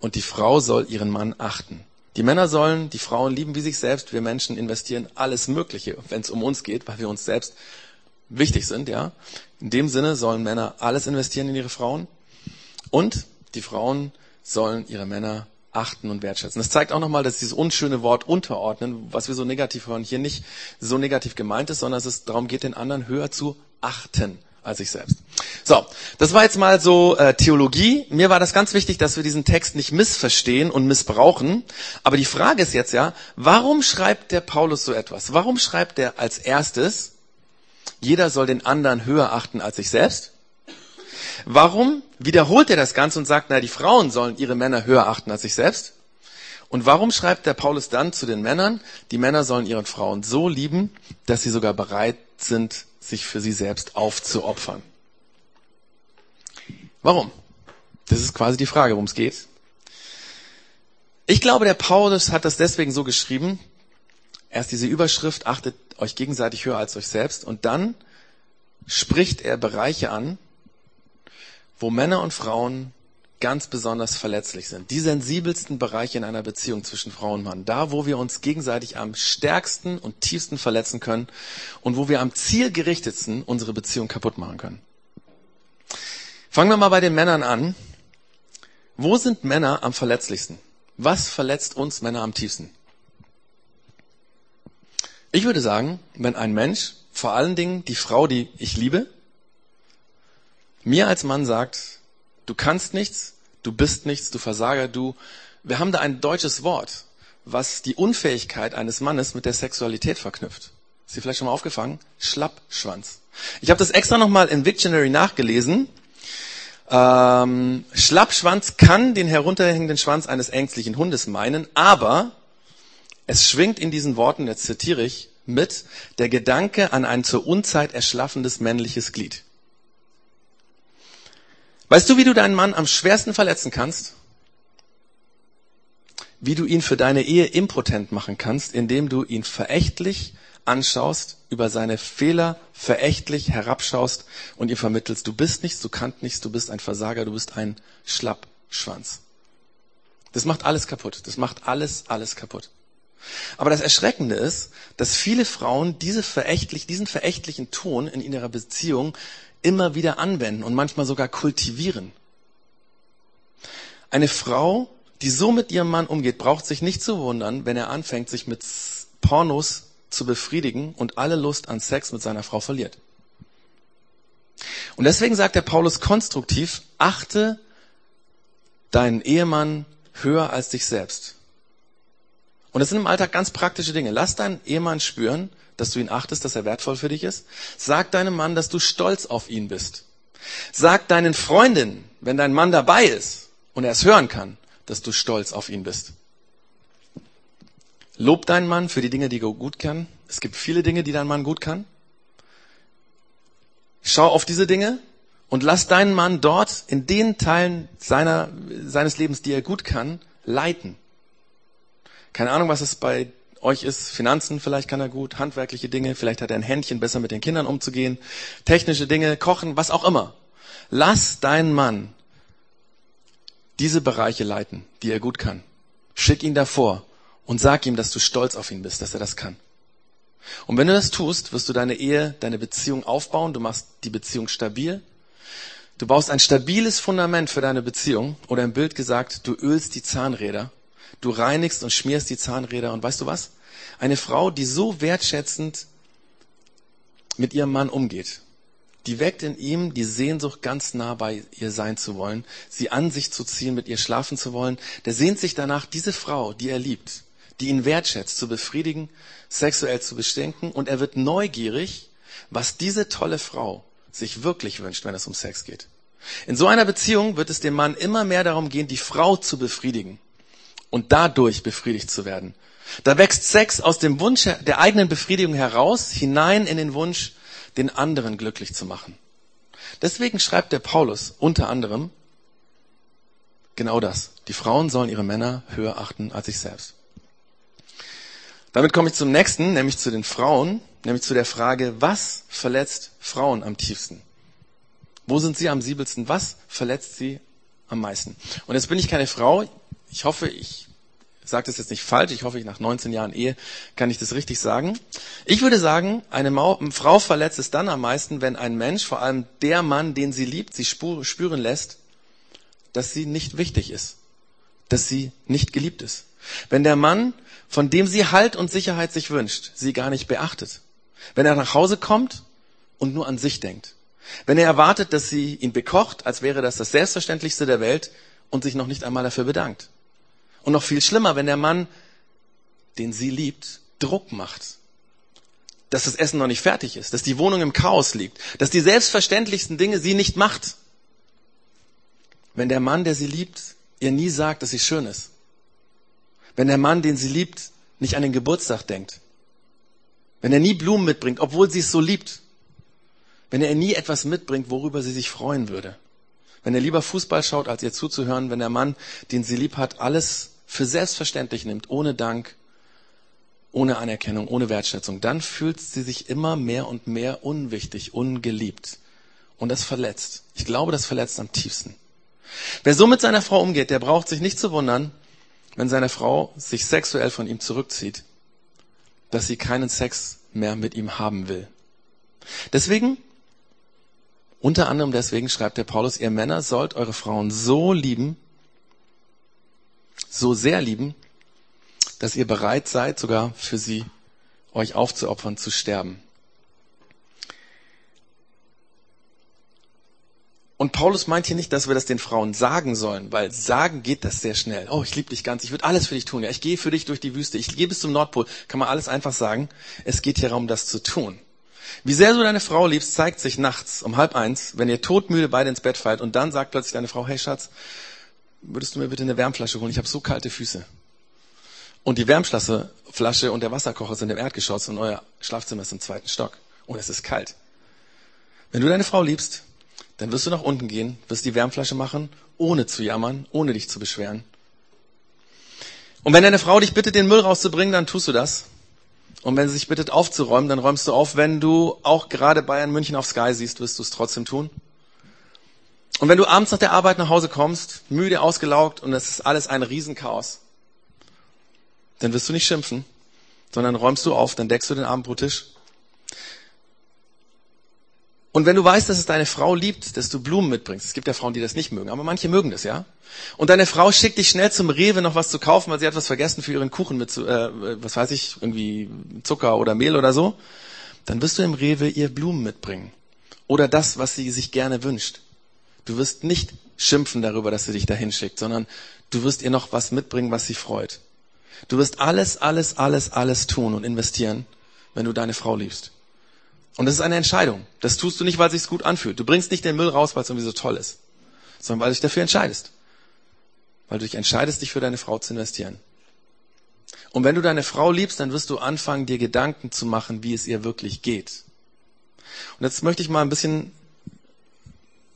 und die Frau soll ihren Mann achten. Die Männer sollen die Frauen lieben wie sich selbst. Wir Menschen investieren alles Mögliche, wenn es um uns geht, weil wir uns selbst wichtig sind, ja. In dem Sinne sollen Männer alles investieren in ihre Frauen und die Frauen sollen ihre Männer achten und wertschätzen. Das zeigt auch nochmal, dass dieses unschöne Wort unterordnen, was wir so negativ hören, hier nicht so negativ gemeint ist, sondern dass es darum geht, den anderen höher zu achten als sich selbst. So, das war jetzt mal so äh, Theologie. Mir war das ganz wichtig, dass wir diesen Text nicht missverstehen und missbrauchen. Aber die Frage ist jetzt ja, warum schreibt der Paulus so etwas? Warum schreibt er als erstes, jeder soll den anderen höher achten als sich selbst. Warum wiederholt er das Ganze und sagt, na, die Frauen sollen ihre Männer höher achten als sich selbst? Und warum schreibt der Paulus dann zu den Männern, die Männer sollen ihren Frauen so lieben, dass sie sogar bereit sind, sich für sie selbst aufzuopfern? Warum? Das ist quasi die Frage, worum es geht. Ich glaube, der Paulus hat das deswegen so geschrieben. Erst diese Überschrift, achtet euch gegenseitig höher als euch selbst. Und dann spricht er Bereiche an, wo Männer und Frauen ganz besonders verletzlich sind. Die sensibelsten Bereiche in einer Beziehung zwischen Frau und Mann. Da, wo wir uns gegenseitig am stärksten und tiefsten verletzen können und wo wir am zielgerichtetsten unsere Beziehung kaputt machen können. Fangen wir mal bei den Männern an. Wo sind Männer am verletzlichsten? Was verletzt uns Männer am tiefsten? Ich würde sagen, wenn ein Mensch, vor allen Dingen die Frau, die ich liebe, mir als Mann sagt, du kannst nichts, du bist nichts, du Versager, du, wir haben da ein deutsches Wort, was die Unfähigkeit eines Mannes mit der Sexualität verknüpft. Ist dir vielleicht schon mal aufgefangen? Schlappschwanz. Ich habe das extra nochmal im Dictionary nachgelesen. Ähm, Schlappschwanz kann den herunterhängenden Schwanz eines ängstlichen Hundes meinen, aber es schwingt in diesen Worten, jetzt zitiere ich, mit der Gedanke an ein zur Unzeit erschlaffendes männliches Glied. Weißt du, wie du deinen Mann am schwersten verletzen kannst? Wie du ihn für deine Ehe impotent machen kannst, indem du ihn verächtlich anschaust, über seine Fehler verächtlich herabschaust und ihm vermittelst, du bist nichts, du kannst nichts, du bist ein Versager, du bist ein Schlappschwanz. Das macht alles kaputt. Das macht alles, alles kaputt. Aber das Erschreckende ist, dass viele Frauen diese verächtlich, diesen verächtlichen Ton in ihrer Beziehung immer wieder anwenden und manchmal sogar kultivieren. Eine Frau, die so mit ihrem Mann umgeht, braucht sich nicht zu wundern, wenn er anfängt, sich mit Pornos zu befriedigen und alle Lust an Sex mit seiner Frau verliert. Und deswegen sagt der Paulus konstruktiv, achte deinen Ehemann höher als dich selbst. Und das sind im Alltag ganz praktische Dinge. Lass deinen Ehemann spüren, dass du ihn achtest, dass er wertvoll für dich ist. Sag deinem Mann, dass du stolz auf ihn bist. Sag deinen Freundinnen, wenn dein Mann dabei ist und er es hören kann, dass du stolz auf ihn bist. Lob deinen Mann für die Dinge, die er gut kann. Es gibt viele Dinge, die dein Mann gut kann. Schau auf diese Dinge und lass deinen Mann dort in den Teilen seiner, seines Lebens, die er gut kann, leiten. Keine Ahnung, was es bei euch ist. Finanzen vielleicht kann er gut, handwerkliche Dinge, vielleicht hat er ein Händchen, besser mit den Kindern umzugehen, technische Dinge, Kochen, was auch immer. Lass deinen Mann diese Bereiche leiten, die er gut kann. Schick ihn davor und sag ihm, dass du stolz auf ihn bist, dass er das kann. Und wenn du das tust, wirst du deine Ehe, deine Beziehung aufbauen, du machst die Beziehung stabil, Du baust ein stabiles Fundament für deine Beziehung oder im Bild gesagt, du ölst die Zahnräder, du reinigst und schmierst die Zahnräder und weißt du was? Eine Frau, die so wertschätzend mit ihrem Mann umgeht, die weckt in ihm die Sehnsucht, ganz nah bei ihr sein zu wollen, sie an sich zu ziehen, mit ihr schlafen zu wollen. Der sehnt sich danach, diese Frau, die er liebt, die ihn wertschätzt, zu befriedigen, sexuell zu bestinken und er wird neugierig, was diese tolle Frau sich wirklich wünscht, wenn es um Sex geht. In so einer Beziehung wird es dem Mann immer mehr darum gehen, die Frau zu befriedigen und dadurch befriedigt zu werden. Da wächst Sex aus dem Wunsch der eigenen Befriedigung heraus, hinein in den Wunsch, den anderen glücklich zu machen. Deswegen schreibt der Paulus unter anderem genau das. Die Frauen sollen ihre Männer höher achten als sich selbst. Damit komme ich zum nächsten, nämlich zu den Frauen, nämlich zu der Frage, was verletzt Frauen am tiefsten? Wo sind sie am siebelsten? Was verletzt sie am meisten? Und jetzt bin ich keine Frau. Ich hoffe, ich sage das jetzt nicht falsch. Ich hoffe, ich nach 19 Jahren Ehe kann ich das richtig sagen. Ich würde sagen, eine, Frau verletzt es dann am meisten, wenn ein Mensch, vor allem der Mann, den sie liebt, sie spüren lässt, dass sie nicht wichtig ist, dass sie nicht geliebt ist. Wenn der Mann, von dem sie Halt und Sicherheit sich wünscht, sie gar nicht beachtet. Wenn er nach Hause kommt und nur an sich denkt. Wenn er erwartet, dass sie ihn bekocht, als wäre das das Selbstverständlichste der Welt und sich noch nicht einmal dafür bedankt. Und noch viel schlimmer, wenn der Mann, den sie liebt, Druck macht. Dass das Essen noch nicht fertig ist, dass die Wohnung im Chaos liegt, dass die selbstverständlichsten Dinge sie nicht macht. Wenn der Mann, der sie liebt, ihr nie sagt, dass sie schön ist. Wenn der Mann, den sie liebt, nicht an den Geburtstag denkt. Wenn er nie Blumen mitbringt, obwohl sie es so liebt wenn er nie etwas mitbringt, worüber sie sich freuen würde. Wenn er lieber Fußball schaut, als ihr zuzuhören, wenn der Mann, den sie lieb hat, alles für selbstverständlich nimmt, ohne Dank, ohne Anerkennung, ohne Wertschätzung, dann fühlt sie sich immer mehr und mehr unwichtig, ungeliebt. Und das verletzt. Ich glaube, das verletzt am tiefsten. Wer so mit seiner Frau umgeht, der braucht sich nicht zu wundern, wenn seine Frau sich sexuell von ihm zurückzieht, dass sie keinen Sex mehr mit ihm haben will. Deswegen unter anderem deswegen schreibt der Paulus, ihr Männer sollt eure Frauen so lieben, so sehr lieben, dass ihr bereit seid, sogar für sie euch aufzuopfern, zu sterben. Und Paulus meint hier nicht, dass wir das den Frauen sagen sollen, weil sagen geht das sehr schnell. Oh, ich liebe dich ganz, ich würde alles für dich tun. Ja, ich gehe für dich durch die Wüste, ich gehe bis zum Nordpol. Kann man alles einfach sagen. Es geht hier darum, das zu tun. Wie sehr du deine Frau liebst, zeigt sich nachts um halb eins, wenn ihr todmüde beide ins Bett fallt und dann sagt plötzlich deine Frau, hey Schatz, würdest du mir bitte eine Wärmflasche holen? Ich habe so kalte Füße. Und die Wärmflasche und der Wasserkocher sind im Erdgeschoss und euer Schlafzimmer ist im zweiten Stock. Und es ist kalt. Wenn du deine Frau liebst, dann wirst du nach unten gehen, wirst die Wärmflasche machen, ohne zu jammern, ohne dich zu beschweren. Und wenn deine Frau dich bittet, den Müll rauszubringen, dann tust du das. Und wenn sie sich bittet aufzuräumen, dann räumst du auf. Wenn du auch gerade Bayern München auf Sky siehst, wirst du es trotzdem tun. Und wenn du abends nach der Arbeit nach Hause kommst, müde, ausgelaugt und es ist alles ein Riesenchaos, dann wirst du nicht schimpfen, sondern räumst du auf, dann deckst du den Abendbrottisch und wenn du weißt, dass es deine Frau liebt, dass du Blumen mitbringst, es gibt ja Frauen, die das nicht mögen, aber manche mögen das, ja. Und deine Frau schickt dich schnell zum Rewe noch was zu kaufen, weil sie hat was vergessen für ihren Kuchen mit, äh, was weiß ich, irgendwie Zucker oder Mehl oder so, dann wirst du im Rewe ihr Blumen mitbringen. Oder das, was sie sich gerne wünscht. Du wirst nicht schimpfen darüber, dass sie dich dahin schickt, sondern du wirst ihr noch was mitbringen, was sie freut. Du wirst alles, alles, alles, alles tun und investieren, wenn du deine Frau liebst. Und das ist eine Entscheidung. Das tust du nicht, weil es sich gut anfühlt. Du bringst nicht den Müll raus, weil es irgendwie so toll ist, sondern weil du dich dafür entscheidest. Weil du dich entscheidest, dich für deine Frau zu investieren. Und wenn du deine Frau liebst, dann wirst du anfangen, dir Gedanken zu machen, wie es ihr wirklich geht. Und jetzt möchte ich mal ein bisschen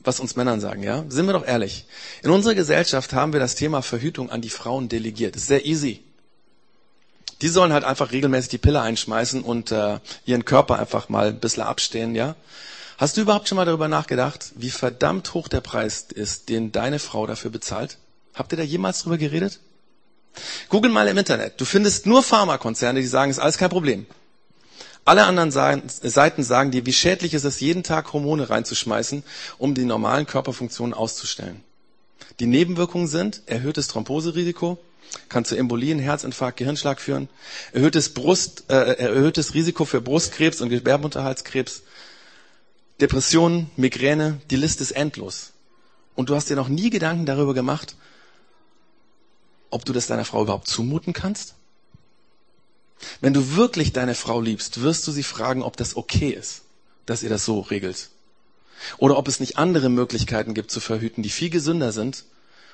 was uns Männern sagen, ja? Sind wir doch ehrlich. In unserer Gesellschaft haben wir das Thema Verhütung an die Frauen delegiert. Das ist sehr easy. Die sollen halt einfach regelmäßig die Pille einschmeißen und äh, ihren Körper einfach mal ein bisschen abstehen, ja? Hast du überhaupt schon mal darüber nachgedacht, wie verdammt hoch der Preis ist, den deine Frau dafür bezahlt? Habt ihr da jemals drüber geredet? Google mal im Internet. Du findest nur Pharmakonzerne, die sagen, ist alles kein Problem. Alle anderen Seiten sagen dir, wie schädlich ist es, jeden Tag Hormone reinzuschmeißen, um die normalen Körperfunktionen auszustellen. Die Nebenwirkungen sind erhöhtes Thromboserisiko, kann zu Embolien, Herzinfarkt, Gehirnschlag führen, erhöhtes, Brust, äh, erhöhtes Risiko für Brustkrebs und Gebärmutterhalskrebs, Depressionen, Migräne, die Liste ist endlos. Und du hast dir noch nie Gedanken darüber gemacht, ob du das deiner Frau überhaupt zumuten kannst? Wenn du wirklich deine Frau liebst, wirst du sie fragen, ob das okay ist, dass ihr das so regelt. Oder ob es nicht andere Möglichkeiten gibt zu verhüten, die viel gesünder sind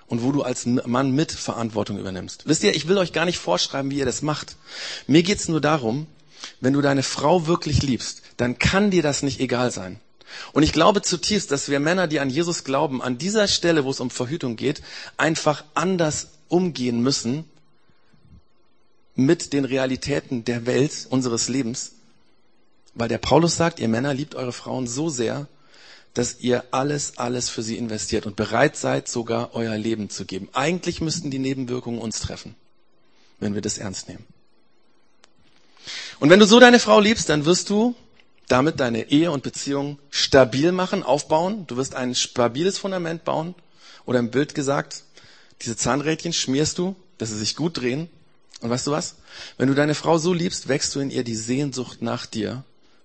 und wo du als Mann mit Verantwortung übernimmst. Wisst ihr, ich will euch gar nicht vorschreiben, wie ihr das macht. Mir geht's nur darum, wenn du deine Frau wirklich liebst, dann kann dir das nicht egal sein. Und ich glaube zutiefst, dass wir Männer, die an Jesus glauben, an dieser Stelle, wo es um Verhütung geht, einfach anders umgehen müssen mit den Realitäten der Welt, unseres Lebens. Weil der Paulus sagt, ihr Männer liebt eure Frauen so sehr, dass ihr alles, alles für sie investiert und bereit seid, sogar euer Leben zu geben. Eigentlich müssten die Nebenwirkungen uns treffen, wenn wir das ernst nehmen. Und wenn du so deine Frau liebst, dann wirst du damit deine Ehe und Beziehung stabil machen, aufbauen. Du wirst ein stabiles Fundament bauen. Oder im Bild gesagt, diese Zahnrädchen schmierst du, dass sie sich gut drehen. Und weißt du was? Wenn du deine Frau so liebst, wächst du in ihr die Sehnsucht nach dir,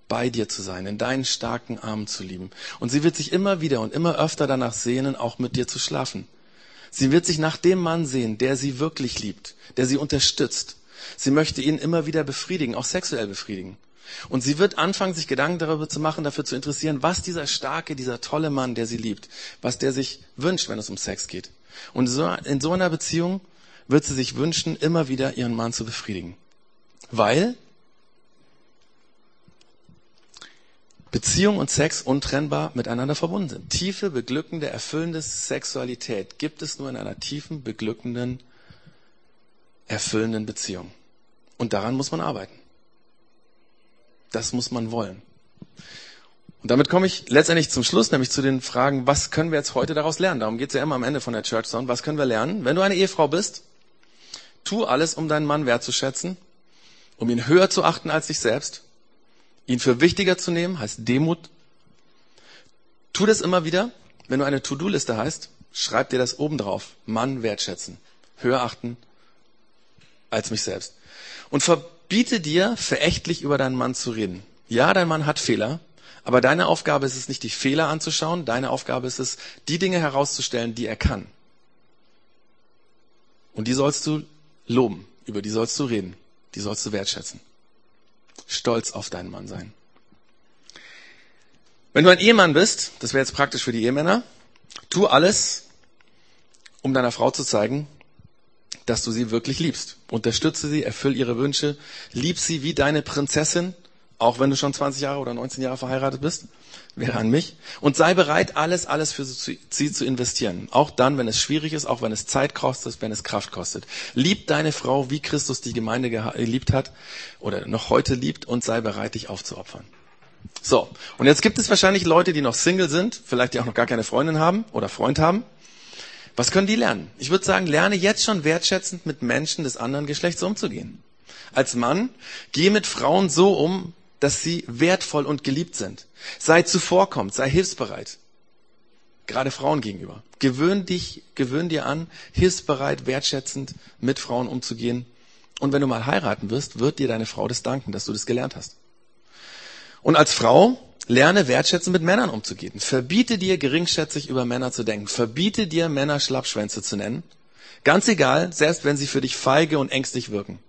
bei dir zu sein, in deinen starken Armen zu lieben. Und sie wird sich immer wieder und immer öfter danach sehnen, auch mit dir zu schlafen. Sie wird sich nach dem Mann sehen, der sie wirklich liebt, der sie unterstützt. Sie möchte ihn immer wieder befriedigen, auch sexuell befriedigen. Und sie wird anfangen, sich Gedanken darüber zu machen, dafür zu interessieren, was dieser starke, dieser tolle Mann, der sie liebt, was der sich wünscht, wenn es um Sex geht. Und in so einer Beziehung wird sie sich wünschen, immer wieder ihren Mann zu befriedigen. Weil Beziehung und Sex untrennbar miteinander verbunden sind. Tiefe, beglückende, erfüllende Sexualität gibt es nur in einer tiefen, beglückenden, erfüllenden Beziehung. Und daran muss man arbeiten. Das muss man wollen. Und damit komme ich letztendlich zum Schluss, nämlich zu den Fragen, was können wir jetzt heute daraus lernen? Darum geht es ja immer am Ende von der Church Zone. Was können wir lernen? Wenn du eine Ehefrau bist, tu alles, um deinen Mann wertzuschätzen, um ihn höher zu achten als dich selbst, ihn für wichtiger zu nehmen, heißt Demut. Tu das immer wieder. Wenn du eine To-Do-Liste hast, schreib dir das oben drauf. Mann wertschätzen, höher achten als mich selbst. Und verbiete dir, verächtlich über deinen Mann zu reden. Ja, dein Mann hat Fehler, aber deine Aufgabe ist es nicht, die Fehler anzuschauen. Deine Aufgabe ist es, die Dinge herauszustellen, die er kann. Und die sollst du loben. Über die sollst du reden. Die sollst du wertschätzen. Stolz auf deinen Mann sein. Wenn du ein Ehemann bist, das wäre jetzt praktisch für die Ehemänner, tu alles, um deiner Frau zu zeigen, dass du sie wirklich liebst. Unterstütze sie, erfüll ihre Wünsche, lieb sie wie deine Prinzessin, auch wenn du schon 20 Jahre oder 19 Jahre verheiratet bist, wäre an mich. Und sei bereit, alles, alles für sie zu investieren. Auch dann, wenn es schwierig ist, auch wenn es Zeit kostet, wenn es Kraft kostet. Lieb deine Frau, wie Christus die Gemeinde geliebt hat oder noch heute liebt und sei bereit, dich aufzuopfern. So. Und jetzt gibt es wahrscheinlich Leute, die noch Single sind, vielleicht die auch noch gar keine Freundin haben oder Freund haben. Was können die lernen? Ich würde sagen, lerne jetzt schon wertschätzend mit Menschen des anderen Geschlechts umzugehen. Als Mann, geh mit Frauen so um, dass sie wertvoll und geliebt sind. Sei zuvorkommend, sei hilfsbereit. Gerade Frauen gegenüber. Gewöhn dich, gewöhn dir an, hilfsbereit, wertschätzend mit Frauen umzugehen. Und wenn du mal heiraten wirst, wird dir deine Frau das danken, dass du das gelernt hast. Und als Frau lerne wertschätzend mit Männern umzugehen. Verbiete dir geringschätzig über Männer zu denken. Verbiete dir Männer Schlappschwänze zu nennen. Ganz egal, selbst wenn sie für dich feige und ängstlich wirken.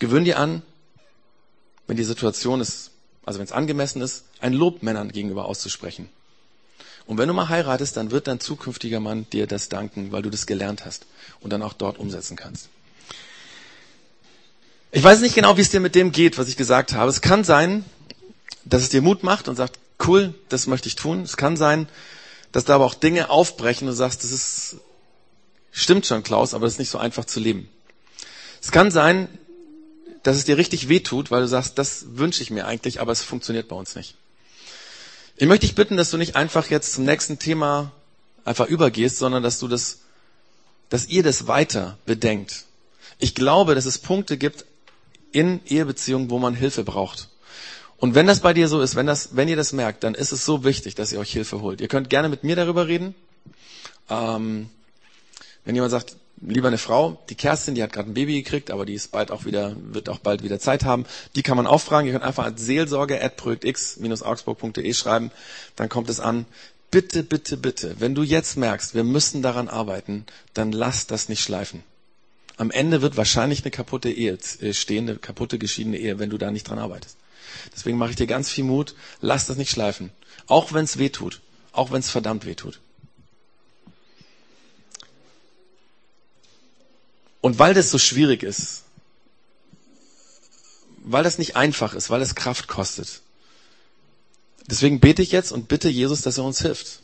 Gewöhn dir an, wenn die Situation ist, also wenn es angemessen ist, ein Lob Männern gegenüber auszusprechen. Und wenn du mal heiratest, dann wird dein zukünftiger Mann dir das danken, weil du das gelernt hast und dann auch dort umsetzen kannst. Ich weiß nicht genau, wie es dir mit dem geht, was ich gesagt habe. Es kann sein, dass es dir Mut macht und sagt, cool, das möchte ich tun. Es kann sein, dass da aber auch Dinge aufbrechen und du sagst, das ist, stimmt schon, Klaus, aber das ist nicht so einfach zu leben. Es kann sein, dass es dir richtig wehtut, weil du sagst, das wünsche ich mir eigentlich, aber es funktioniert bei uns nicht. Ich möchte dich bitten, dass du nicht einfach jetzt zum nächsten Thema einfach übergehst, sondern dass du das, dass ihr das weiter bedenkt. Ich glaube, dass es Punkte gibt in Ehebeziehungen, wo man Hilfe braucht. Und wenn das bei dir so ist, wenn das, wenn ihr das merkt, dann ist es so wichtig, dass ihr euch Hilfe holt. Ihr könnt gerne mit mir darüber reden. Ähm, wenn jemand sagt, lieber eine Frau, die Kerstin, die hat gerade ein Baby gekriegt, aber die ist bald auch wieder, wird auch bald wieder Zeit haben, die kann man auch fragen. Ihr könnt einfach als Seelsorge at projektx-augsburg.de schreiben, dann kommt es an. Bitte, bitte, bitte, wenn du jetzt merkst, wir müssen daran arbeiten, dann lass das nicht schleifen. Am Ende wird wahrscheinlich eine kaputte Ehe äh, stehen, eine kaputte geschiedene Ehe, wenn du da nicht dran arbeitest. Deswegen mache ich dir ganz viel Mut. Lass das nicht schleifen. Auch wenn es weh tut. Auch wenn es verdammt weh tut. Und weil das so schwierig ist, weil das nicht einfach ist, weil es Kraft kostet, deswegen bete ich jetzt und bitte Jesus, dass er uns hilft.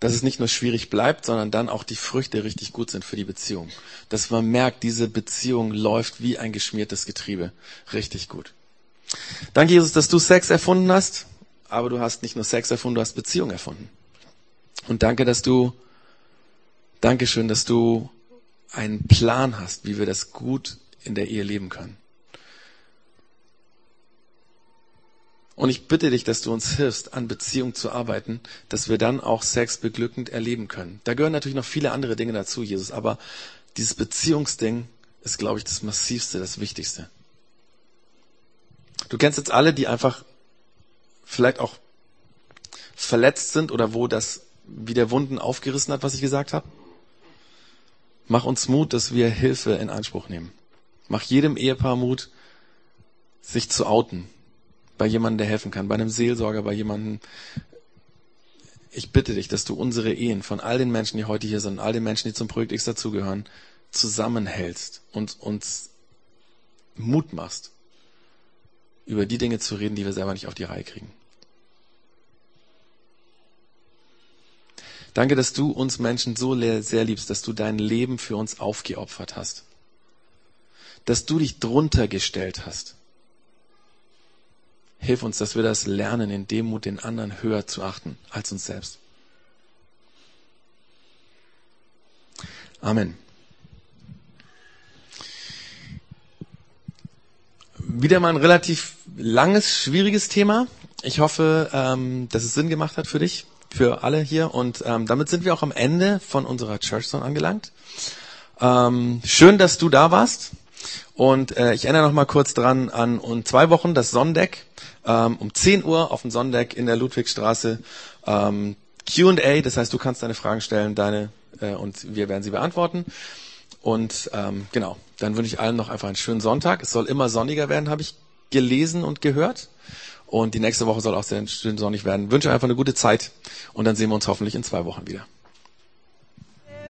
Dass es nicht nur schwierig bleibt, sondern dann auch die Früchte richtig gut sind für die Beziehung. Dass man merkt, diese Beziehung läuft wie ein geschmiertes Getriebe. Richtig gut. Danke, Jesus, dass du Sex erfunden hast, aber du hast nicht nur Sex erfunden, du hast Beziehung erfunden. Und danke, dass du, Dankeschön, dass du einen Plan hast, wie wir das gut in der Ehe leben können. Und ich bitte dich, dass du uns hilfst, an Beziehung zu arbeiten, dass wir dann auch Sex beglückend erleben können. Da gehören natürlich noch viele andere Dinge dazu, Jesus, aber dieses Beziehungsding ist, glaube ich, das Massivste, das Wichtigste. Du kennst jetzt alle, die einfach vielleicht auch verletzt sind oder wo das wie der Wunden aufgerissen hat, was ich gesagt habe. Mach uns Mut, dass wir Hilfe in Anspruch nehmen. Mach jedem Ehepaar Mut, sich zu outen. Bei jemandem, der helfen kann. Bei einem Seelsorger, bei jemandem. Ich bitte dich, dass du unsere Ehen von all den Menschen, die heute hier sind, all den Menschen, die zum Projekt X dazugehören, zusammenhältst und uns Mut machst, über die Dinge zu reden, die wir selber nicht auf die Reihe kriegen. Danke, dass du uns Menschen so sehr liebst, dass du dein Leben für uns aufgeopfert hast. Dass du dich drunter gestellt hast. Hilf uns, dass wir das lernen, in Demut den anderen höher zu achten als uns selbst. Amen. Wieder mal ein relativ langes, schwieriges Thema. Ich hoffe, ähm, dass es Sinn gemacht hat für dich für alle hier. Und ähm, damit sind wir auch am Ende von unserer Church Zone angelangt. Ähm, schön, dass du da warst. Und äh, ich erinnere noch mal kurz dran an um zwei Wochen das Sonndeck ähm, um 10 Uhr auf dem Sonndeck in der Ludwigstraße. Ähm, Q&A, das heißt, du kannst deine Fragen stellen, deine äh, und wir werden sie beantworten. Und ähm, genau, dann wünsche ich allen noch einfach einen schönen Sonntag. Es soll immer sonniger werden, habe ich gelesen und gehört. Und die nächste Woche soll auch sehr schön sonnig werden. Ich wünsche einfach eine gute Zeit und dann sehen wir uns hoffentlich in zwei Wochen wieder.